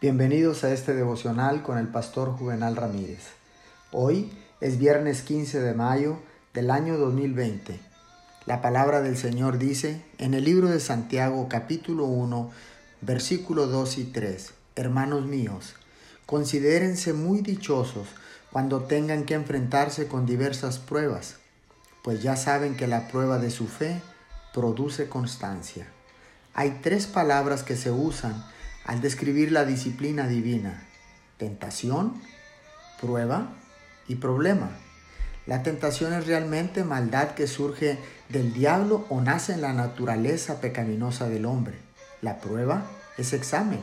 Bienvenidos a este devocional con el pastor Juvenal Ramírez. Hoy es viernes 15 de mayo del año 2020. La palabra del Señor dice en el libro de Santiago capítulo 1 versículo 2 y 3. Hermanos míos, considérense muy dichosos cuando tengan que enfrentarse con diversas pruebas, pues ya saben que la prueba de su fe produce constancia. Hay tres palabras que se usan al describir la disciplina divina. Tentación, prueba y problema. La tentación es realmente maldad que surge del diablo o nace en la naturaleza pecaminosa del hombre. La prueba es examen.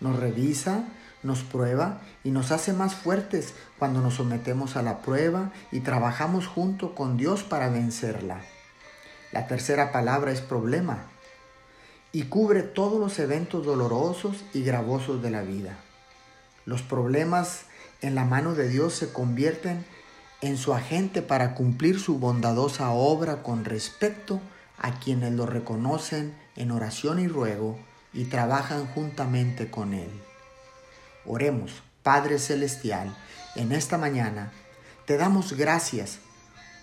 Nos revisa, nos prueba y nos hace más fuertes cuando nos sometemos a la prueba y trabajamos junto con Dios para vencerla. La tercera palabra es problema y cubre todos los eventos dolorosos y gravosos de la vida. Los problemas en la mano de Dios se convierten en su agente para cumplir su bondadosa obra con respecto a quienes lo reconocen en oración y ruego y trabajan juntamente con Él. Oremos, Padre Celestial, en esta mañana te damos gracias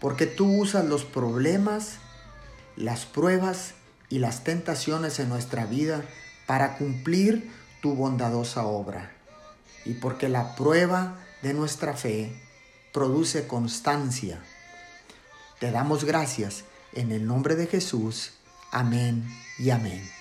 porque tú usas los problemas, las pruebas y las tentaciones en nuestra vida para cumplir tu bondadosa obra. Y porque la prueba de nuestra fe produce constancia. Te damos gracias en el nombre de Jesús. Amén y amén.